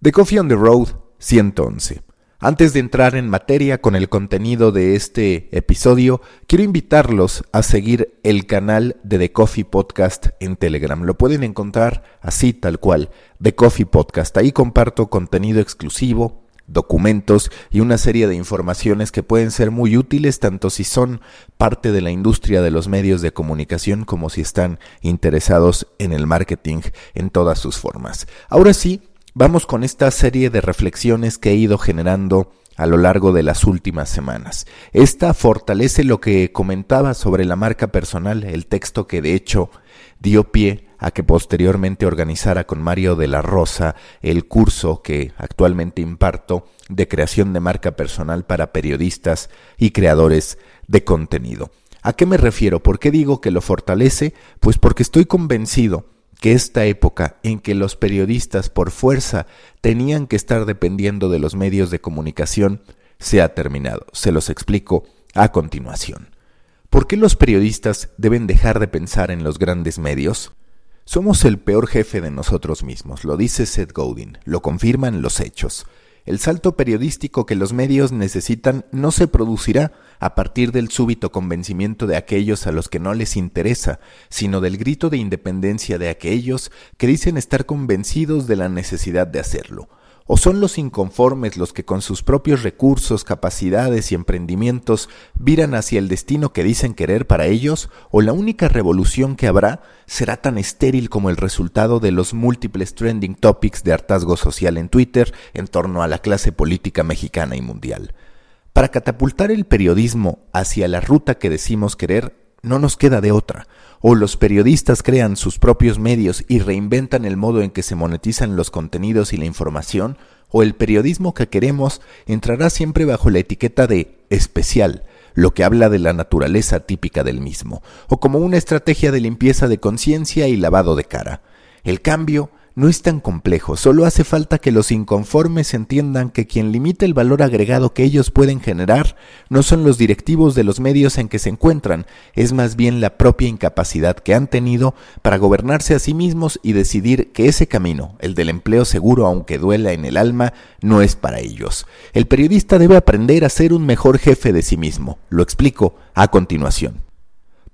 The Coffee on the Road 111. Antes de entrar en materia con el contenido de este episodio, quiero invitarlos a seguir el canal de The Coffee Podcast en Telegram. Lo pueden encontrar así tal cual, The Coffee Podcast. Ahí comparto contenido exclusivo, documentos y una serie de informaciones que pueden ser muy útiles tanto si son parte de la industria de los medios de comunicación como si están interesados en el marketing en todas sus formas. Ahora sí, Vamos con esta serie de reflexiones que he ido generando a lo largo de las últimas semanas. Esta fortalece lo que comentaba sobre la marca personal, el texto que de hecho dio pie a que posteriormente organizara con Mario de la Rosa el curso que actualmente imparto de creación de marca personal para periodistas y creadores de contenido. ¿A qué me refiero? ¿Por qué digo que lo fortalece? Pues porque estoy convencido que esta época en que los periodistas por fuerza tenían que estar dependiendo de los medios de comunicación se ha terminado. Se los explico a continuación. ¿Por qué los periodistas deben dejar de pensar en los grandes medios? Somos el peor jefe de nosotros mismos, lo dice Seth Godin, lo confirman los hechos. El salto periodístico que los medios necesitan no se producirá a partir del súbito convencimiento de aquellos a los que no les interesa, sino del grito de independencia de aquellos que dicen estar convencidos de la necesidad de hacerlo. ¿O son los inconformes los que con sus propios recursos, capacidades y emprendimientos viran hacia el destino que dicen querer para ellos? ¿O la única revolución que habrá será tan estéril como el resultado de los múltiples trending topics de hartazgo social en Twitter en torno a la clase política mexicana y mundial? Para catapultar el periodismo hacia la ruta que decimos querer, no nos queda de otra. O los periodistas crean sus propios medios y reinventan el modo en que se monetizan los contenidos y la información, o el periodismo que queremos entrará siempre bajo la etiqueta de especial, lo que habla de la naturaleza típica del mismo, o como una estrategia de limpieza de conciencia y lavado de cara. El cambio no es tan complejo, solo hace falta que los inconformes entiendan que quien limita el valor agregado que ellos pueden generar no son los directivos de los medios en que se encuentran, es más bien la propia incapacidad que han tenido para gobernarse a sí mismos y decidir que ese camino, el del empleo seguro aunque duela en el alma, no es para ellos. El periodista debe aprender a ser un mejor jefe de sí mismo. Lo explico a continuación.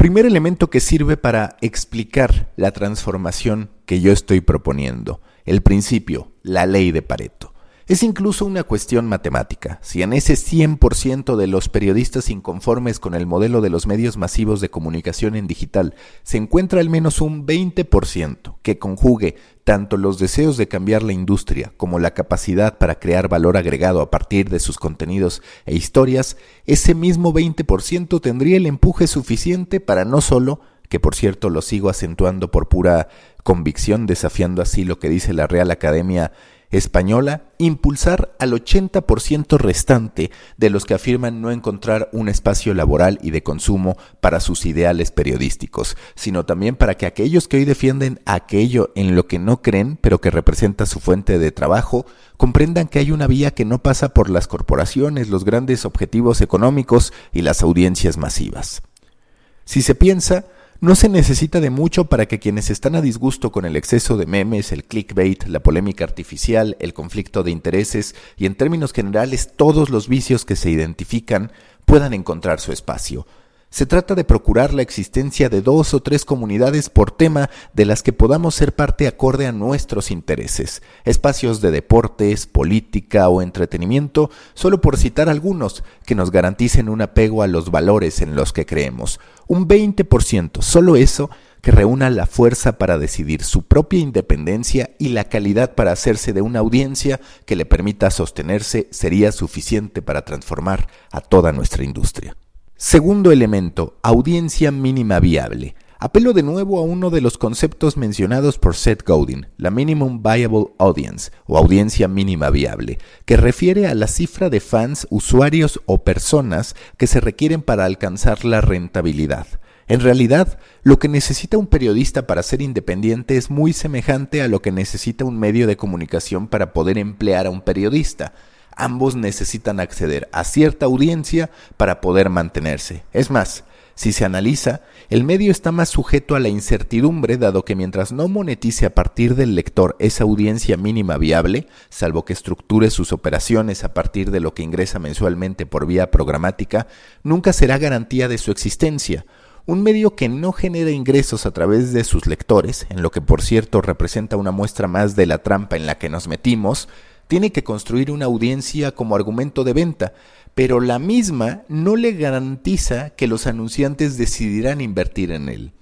Primer elemento que sirve para explicar la transformación que yo estoy proponiendo, el principio, la ley de Pareto. Es incluso una cuestión matemática. Si en ese 100% de los periodistas inconformes con el modelo de los medios masivos de comunicación en digital se encuentra al menos un 20% que conjugue tanto los deseos de cambiar la industria como la capacidad para crear valor agregado a partir de sus contenidos e historias, ese mismo 20% tendría el empuje suficiente para no solo que por cierto lo sigo acentuando por pura convicción, desafiando así lo que dice la Real Academia española impulsar al 80% restante de los que afirman no encontrar un espacio laboral y de consumo para sus ideales periodísticos, sino también para que aquellos que hoy defienden aquello en lo que no creen, pero que representa su fuente de trabajo, comprendan que hay una vía que no pasa por las corporaciones, los grandes objetivos económicos y las audiencias masivas. Si se piensa, no se necesita de mucho para que quienes están a disgusto con el exceso de memes, el clickbait, la polémica artificial, el conflicto de intereses y en términos generales todos los vicios que se identifican puedan encontrar su espacio. Se trata de procurar la existencia de dos o tres comunidades por tema de las que podamos ser parte acorde a nuestros intereses, espacios de deportes, política o entretenimiento, solo por citar algunos que nos garanticen un apego a los valores en los que creemos. Un 20%, solo eso, que reúna la fuerza para decidir su propia independencia y la calidad para hacerse de una audiencia que le permita sostenerse sería suficiente para transformar a toda nuestra industria. Segundo elemento, audiencia mínima viable. Apelo de nuevo a uno de los conceptos mencionados por Seth Godin, la Minimum Viable Audience o audiencia mínima viable, que refiere a la cifra de fans, usuarios o personas que se requieren para alcanzar la rentabilidad. En realidad, lo que necesita un periodista para ser independiente es muy semejante a lo que necesita un medio de comunicación para poder emplear a un periodista ambos necesitan acceder a cierta audiencia para poder mantenerse. Es más, Si se analiza, el medio está más sujeto a la incertidumbre, dado que mientras no monetice a partir del lector esa audiencia mínima viable, salvo que estructure sus operaciones a partir de lo que ingresa mensualmente por vía programática, nunca será garantía de su existencia. Un medio que no genera ingresos a través de sus lectores, en lo que por cierto representa una muestra más de la trampa en la que nos metimos, tiene que construir una audiencia como argumento de venta, pero la misma no le garantiza que los anunciantes decidirán invertir en él.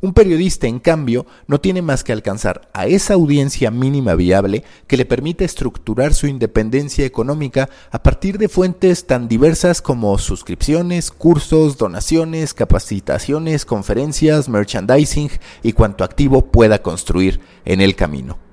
Un periodista, en cambio, no tiene más que alcanzar a esa audiencia mínima viable que le permite estructurar su independencia económica a partir de fuentes tan diversas como suscripciones, cursos, donaciones, capacitaciones, conferencias, merchandising y cuanto activo pueda construir en el camino.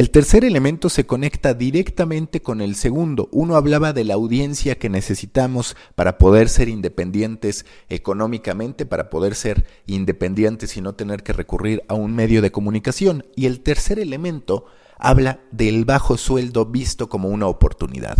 El tercer elemento se conecta directamente con el segundo. Uno hablaba de la audiencia que necesitamos para poder ser independientes económicamente, para poder ser independientes y no tener que recurrir a un medio de comunicación. Y el tercer elemento habla del bajo sueldo visto como una oportunidad.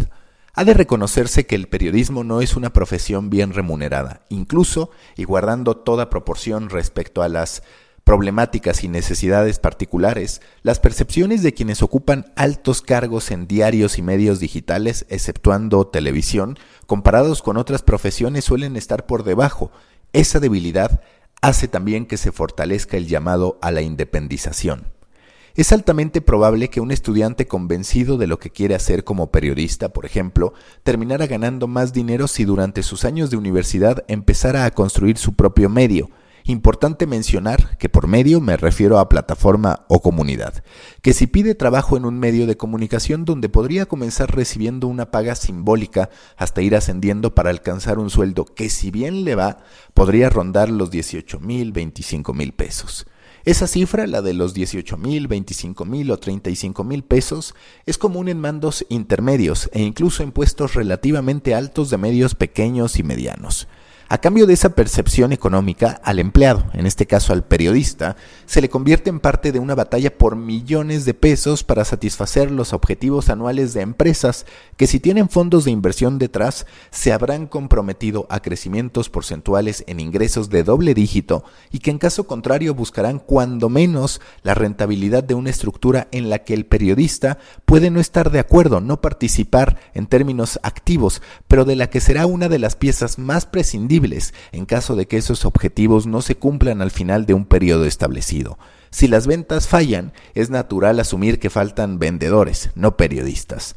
Ha de reconocerse que el periodismo no es una profesión bien remunerada, incluso y guardando toda proporción respecto a las problemáticas y necesidades particulares, las percepciones de quienes ocupan altos cargos en diarios y medios digitales, exceptuando televisión, comparados con otras profesiones suelen estar por debajo. Esa debilidad hace también que se fortalezca el llamado a la independización. Es altamente probable que un estudiante convencido de lo que quiere hacer como periodista, por ejemplo, terminara ganando más dinero si durante sus años de universidad empezara a construir su propio medio, Importante mencionar que por medio me refiero a plataforma o comunidad, que si pide trabajo en un medio de comunicación donde podría comenzar recibiendo una paga simbólica hasta ir ascendiendo para alcanzar un sueldo que si bien le va, podría rondar los 18 mil, 25 mil pesos. Esa cifra, la de los 18 mil, 25 mil o 35 mil pesos, es común en mandos intermedios e incluso en puestos relativamente altos de medios pequeños y medianos. A cambio de esa percepción económica, al empleado, en este caso al periodista, se le convierte en parte de una batalla por millones de pesos para satisfacer los objetivos anuales de empresas que si tienen fondos de inversión detrás, se habrán comprometido a crecimientos porcentuales en ingresos de doble dígito y que en caso contrario buscarán cuando menos la rentabilidad de una estructura en la que el periodista puede no estar de acuerdo, no participar en términos activos, pero de la que será una de las piezas más prescindibles en caso de que esos objetivos no se cumplan al final de un periodo establecido. Si las ventas fallan, es natural asumir que faltan vendedores, no periodistas.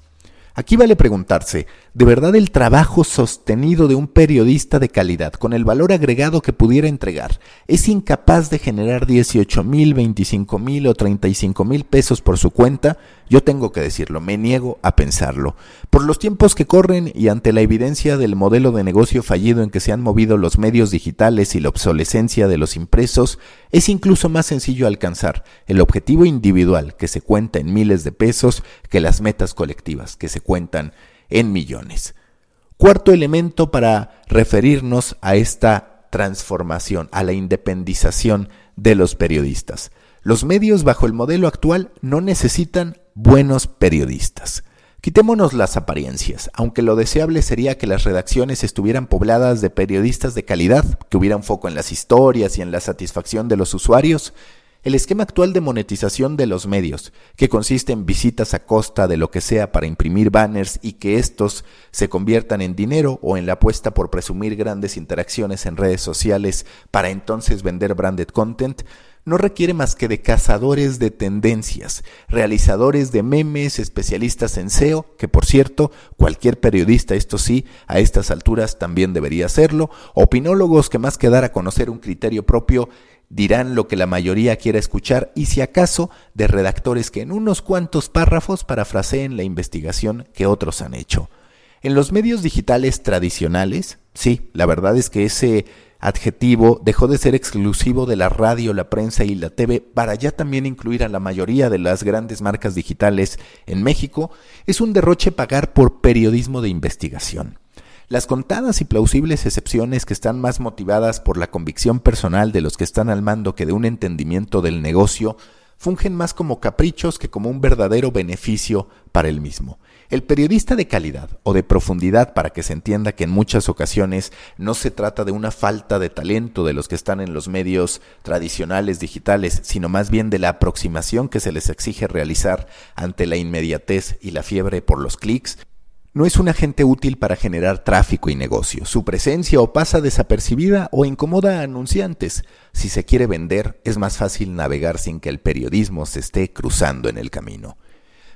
Aquí vale preguntarse, ¿de verdad el trabajo sostenido de un periodista de calidad, con el valor agregado que pudiera entregar, es incapaz de generar 18 mil, 25 mil o 35 mil pesos por su cuenta? Yo tengo que decirlo, me niego a pensarlo. Por los tiempos que corren y ante la evidencia del modelo de negocio fallido en que se han movido los medios digitales y la obsolescencia de los impresos, es incluso más sencillo alcanzar el objetivo individual que se cuenta en miles de pesos que las metas colectivas que se cuentan en millones. Cuarto elemento para referirnos a esta transformación, a la independización de los periodistas. Los medios bajo el modelo actual no necesitan buenos periodistas. Quitémonos las apariencias, aunque lo deseable sería que las redacciones estuvieran pobladas de periodistas de calidad, que hubiera un foco en las historias y en la satisfacción de los usuarios, el esquema actual de monetización de los medios, que consiste en visitas a costa de lo que sea para imprimir banners y que estos se conviertan en dinero o en la apuesta por presumir grandes interacciones en redes sociales para entonces vender branded content, no requiere más que de cazadores de tendencias, realizadores de memes, especialistas en SEO, que por cierto, cualquier periodista, esto sí, a estas alturas también debería hacerlo, opinólogos que más que dar a conocer un criterio propio, dirán lo que la mayoría quiera escuchar y si acaso de redactores que en unos cuantos párrafos parafraseen la investigación que otros han hecho. En los medios digitales tradicionales, sí, la verdad es que ese adjetivo dejó de ser exclusivo de la radio, la prensa y la TV para ya también incluir a la mayoría de las grandes marcas digitales en México, es un derroche pagar por periodismo de investigación. Las contadas y plausibles excepciones que están más motivadas por la convicción personal de los que están al mando que de un entendimiento del negocio, fungen más como caprichos que como un verdadero beneficio para el mismo. El periodista de calidad o de profundidad, para que se entienda que en muchas ocasiones no se trata de una falta de talento de los que están en los medios tradicionales digitales, sino más bien de la aproximación que se les exige realizar ante la inmediatez y la fiebre por los clics, no es un agente útil para generar tráfico y negocio. Su presencia o pasa desapercibida o incomoda a anunciantes. Si se quiere vender, es más fácil navegar sin que el periodismo se esté cruzando en el camino.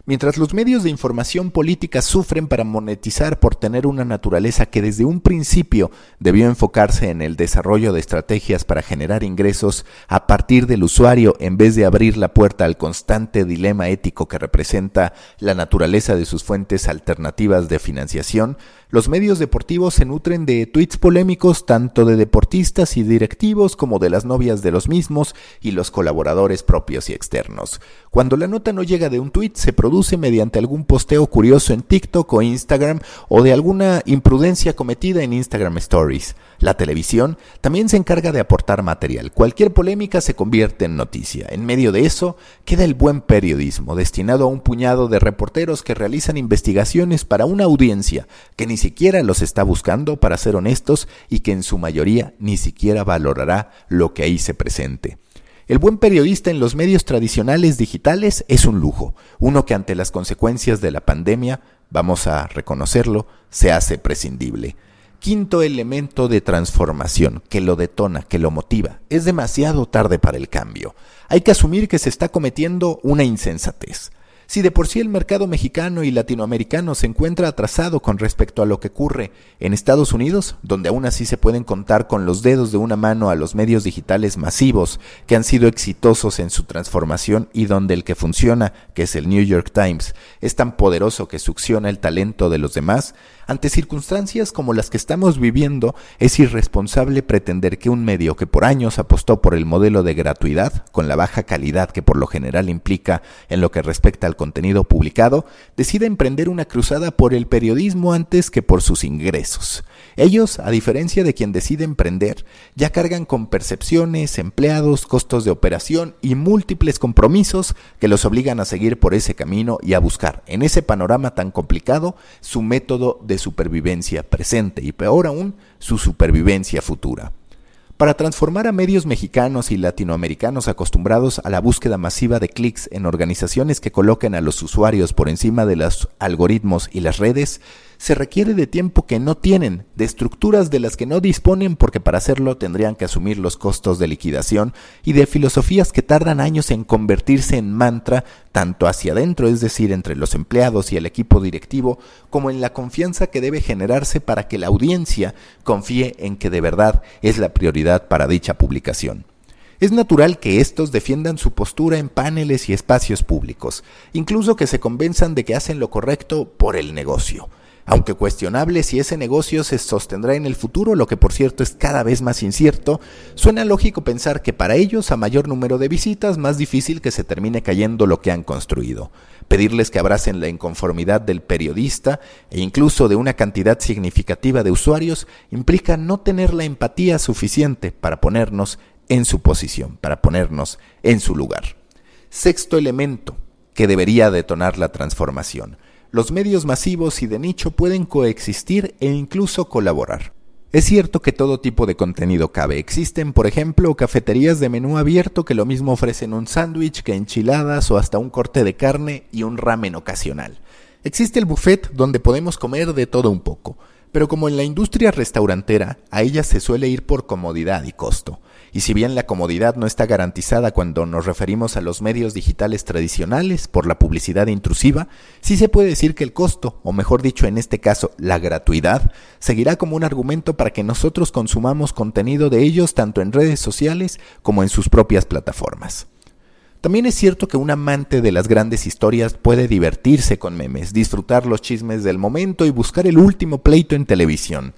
Mientras los medios de información política sufren para monetizar por tener una naturaleza que desde un principio debió enfocarse en el desarrollo de estrategias para generar ingresos a partir del usuario en vez de abrir la puerta al constante dilema ético que representa la naturaleza de sus fuentes alternativas de financiación, los medios deportivos se nutren de tweets polémicos tanto de deportistas y directivos como de las novias de los mismos y los colaboradores propios y externos. Cuando la nota no llega de un tweet, se produce mediante algún posteo curioso en TikTok o Instagram o de alguna imprudencia cometida en Instagram Stories. La televisión también se encarga de aportar material. Cualquier polémica se convierte en noticia. En medio de eso queda el buen periodismo, destinado a un puñado de reporteros que realizan investigaciones para una audiencia que ni siquiera los está buscando, para ser honestos, y que en su mayoría ni siquiera valorará lo que ahí se presente. El buen periodista en los medios tradicionales digitales es un lujo, uno que ante las consecuencias de la pandemia, vamos a reconocerlo, se hace prescindible. Quinto elemento de transformación que lo detona, que lo motiva. Es demasiado tarde para el cambio. Hay que asumir que se está cometiendo una insensatez. Si de por sí el mercado mexicano y latinoamericano se encuentra atrasado con respecto a lo que ocurre en Estados Unidos, donde aún así se pueden contar con los dedos de una mano a los medios digitales masivos que han sido exitosos en su transformación y donde el que funciona, que es el New York Times, es tan poderoso que succiona el talento de los demás, ante circunstancias como las que estamos viviendo, es irresponsable pretender que un medio que por años apostó por el modelo de gratuidad, con la baja calidad que por lo general implica en lo que respecta al contenido publicado, decida emprender una cruzada por el periodismo antes que por sus ingresos. Ellos, a diferencia de quien decide emprender, ya cargan con percepciones, empleados, costos de operación y múltiples compromisos que los obligan a seguir por ese camino y a buscar, en ese panorama tan complicado, su método de supervivencia presente y peor aún, su supervivencia futura. Para transformar a medios mexicanos y latinoamericanos acostumbrados a la búsqueda masiva de clics en organizaciones que coloquen a los usuarios por encima de los algoritmos y las redes, se requiere de tiempo que no tienen, de estructuras de las que no disponen porque para hacerlo tendrían que asumir los costos de liquidación y de filosofías que tardan años en convertirse en mantra tanto hacia adentro, es decir, entre los empleados y el equipo directivo, como en la confianza que debe generarse para que la audiencia confíe en que de verdad es la prioridad para dicha publicación. Es natural que estos defiendan su postura en paneles y espacios públicos, incluso que se convenzan de que hacen lo correcto por el negocio aunque cuestionable si ese negocio se sostendrá en el futuro, lo que por cierto es cada vez más incierto, suena lógico pensar que para ellos, a mayor número de visitas, más difícil que se termine cayendo lo que han construido. Pedirles que abracen la inconformidad del periodista e incluso de una cantidad significativa de usuarios implica no tener la empatía suficiente para ponernos en su posición, para ponernos en su lugar. Sexto elemento que debería detonar la transformación los medios masivos y de nicho pueden coexistir e incluso colaborar. Es cierto que todo tipo de contenido cabe. Existen, por ejemplo, cafeterías de menú abierto que lo mismo ofrecen un sándwich que enchiladas o hasta un corte de carne y un ramen ocasional. Existe el buffet donde podemos comer de todo un poco, pero como en la industria restaurantera, a ella se suele ir por comodidad y costo. Y si bien la comodidad no está garantizada cuando nos referimos a los medios digitales tradicionales por la publicidad intrusiva, sí se puede decir que el costo, o mejor dicho en este caso, la gratuidad, seguirá como un argumento para que nosotros consumamos contenido de ellos tanto en redes sociales como en sus propias plataformas. También es cierto que un amante de las grandes historias puede divertirse con memes, disfrutar los chismes del momento y buscar el último pleito en televisión,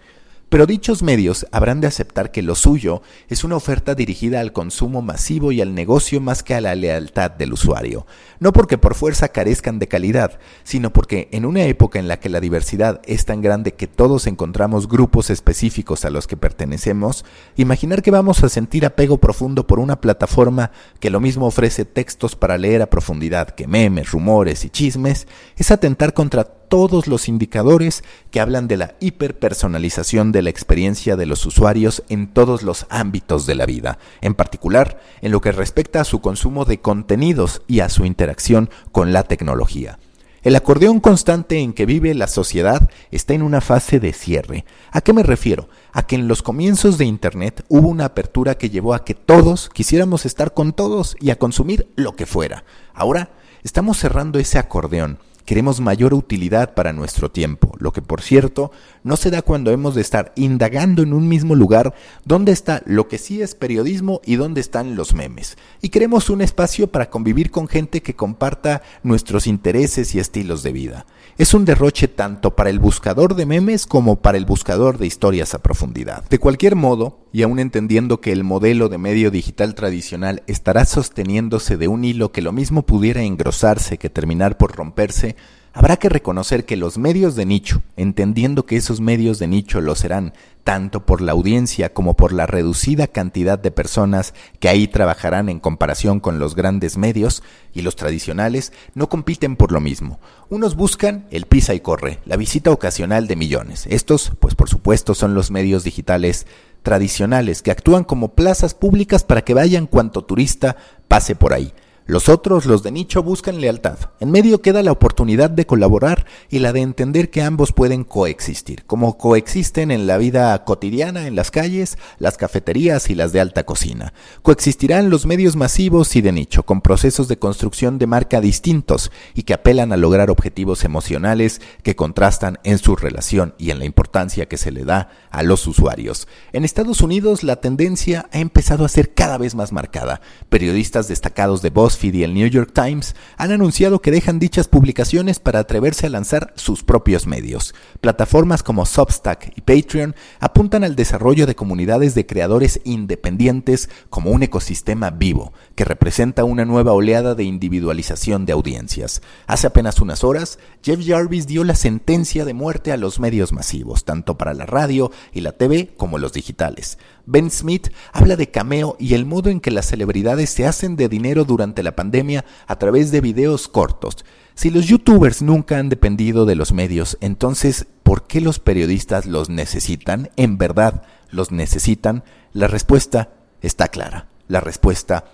pero dichos medios habrán de aceptar que lo suyo es una oferta dirigida al consumo masivo y al negocio más que a la lealtad del usuario, no porque por fuerza carezcan de calidad, sino porque en una época en la que la diversidad es tan grande que todos encontramos grupos específicos a los que pertenecemos, imaginar que vamos a sentir apego profundo por una plataforma que lo mismo ofrece textos para leer a profundidad que memes, rumores y chismes, es atentar contra todos los indicadores que hablan de la hiperpersonalización de la experiencia de los usuarios en todos los ámbitos de la vida, en particular en lo que respecta a su consumo de contenidos y a su interacción con la tecnología. El acordeón constante en que vive la sociedad está en una fase de cierre. ¿A qué me refiero? A que en los comienzos de Internet hubo una apertura que llevó a que todos quisiéramos estar con todos y a consumir lo que fuera. Ahora estamos cerrando ese acordeón Queremos mayor utilidad para nuestro tiempo, lo que por cierto no se da cuando hemos de estar indagando en un mismo lugar dónde está lo que sí es periodismo y dónde están los memes. Y queremos un espacio para convivir con gente que comparta nuestros intereses y estilos de vida. Es un derroche tanto para el buscador de memes como para el buscador de historias a profundidad. De cualquier modo, y aún entendiendo que el modelo de medio digital tradicional estará sosteniéndose de un hilo que lo mismo pudiera engrosarse que terminar por romperse, Habrá que reconocer que los medios de nicho, entendiendo que esos medios de nicho lo serán tanto por la audiencia como por la reducida cantidad de personas que ahí trabajarán en comparación con los grandes medios y los tradicionales, no compiten por lo mismo. Unos buscan el pisa y corre, la visita ocasional de millones. Estos, pues por supuesto, son los medios digitales tradicionales que actúan como plazas públicas para que vayan cuanto turista pase por ahí. Los otros, los de nicho, buscan lealtad. En medio queda la oportunidad de colaborar y la de entender que ambos pueden coexistir, como coexisten en la vida cotidiana, en las calles, las cafeterías y las de alta cocina. Coexistirán los medios masivos y de nicho, con procesos de construcción de marca distintos y que apelan a lograr objetivos emocionales que contrastan en su relación y en la importancia que se le da a los usuarios. En Estados Unidos la tendencia ha empezado a ser cada vez más marcada. Periodistas destacados de voz y el New York Times han anunciado que dejan dichas publicaciones para atreverse a lanzar sus propios medios. Plataformas como Substack y Patreon apuntan al desarrollo de comunidades de creadores independientes como un ecosistema vivo, que representa una nueva oleada de individualización de audiencias. Hace apenas unas horas, Jeff Jarvis dio la sentencia de muerte a los medios masivos, tanto para la radio y la TV como los digitales. Ben Smith habla de cameo y el modo en que las celebridades se hacen de dinero durante la pandemia a través de videos cortos. Si los youtubers nunca han dependido de los medios, entonces, ¿por qué los periodistas los necesitan? ¿En verdad los necesitan? La respuesta está clara. La respuesta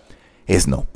es no.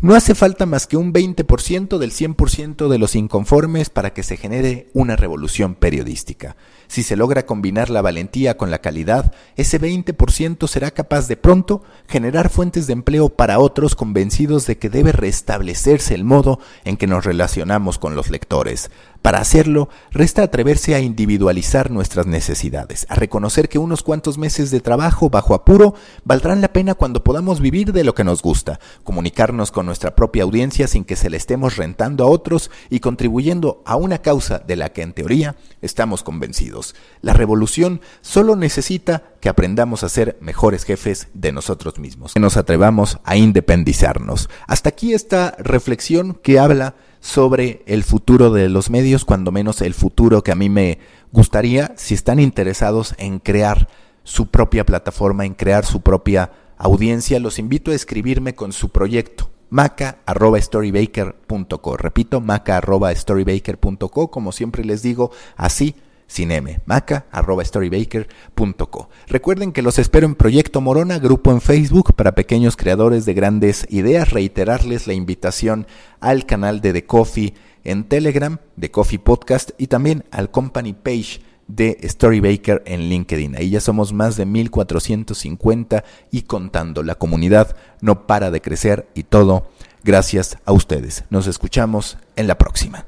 No hace falta más que un 20% del 100% de los inconformes para que se genere una revolución periodística. Si se logra combinar la valentía con la calidad, ese 20% será capaz de pronto generar fuentes de empleo para otros convencidos de que debe restablecerse el modo en que nos relacionamos con los lectores. Para hacerlo, resta atreverse a individualizar nuestras necesidades, a reconocer que unos cuantos meses de trabajo bajo apuro valdrán la pena cuando podamos vivir de lo que nos gusta, comunicarnos con nuestra propia audiencia sin que se le estemos rentando a otros y contribuyendo a una causa de la que en teoría estamos convencidos. La revolución solo necesita que aprendamos a ser mejores jefes de nosotros mismos, que nos atrevamos a independizarnos. Hasta aquí esta reflexión que habla sobre el futuro de los medios, cuando menos el futuro que a mí me gustaría, si están interesados en crear su propia plataforma, en crear su propia audiencia, los invito a escribirme con su proyecto maca.storybaker.co. Repito, maca.storybaker.co, como siempre les digo, así sin M, maca.storybaker.co. Recuerden que los espero en Proyecto Morona, grupo en Facebook para pequeños creadores de grandes ideas. Reiterarles la invitación al canal de The Coffee en Telegram, The Coffee Podcast y también al company page de Storybaker en LinkedIn. Ahí ya somos más de 1450 y contando. La comunidad no para de crecer y todo gracias a ustedes. Nos escuchamos en la próxima.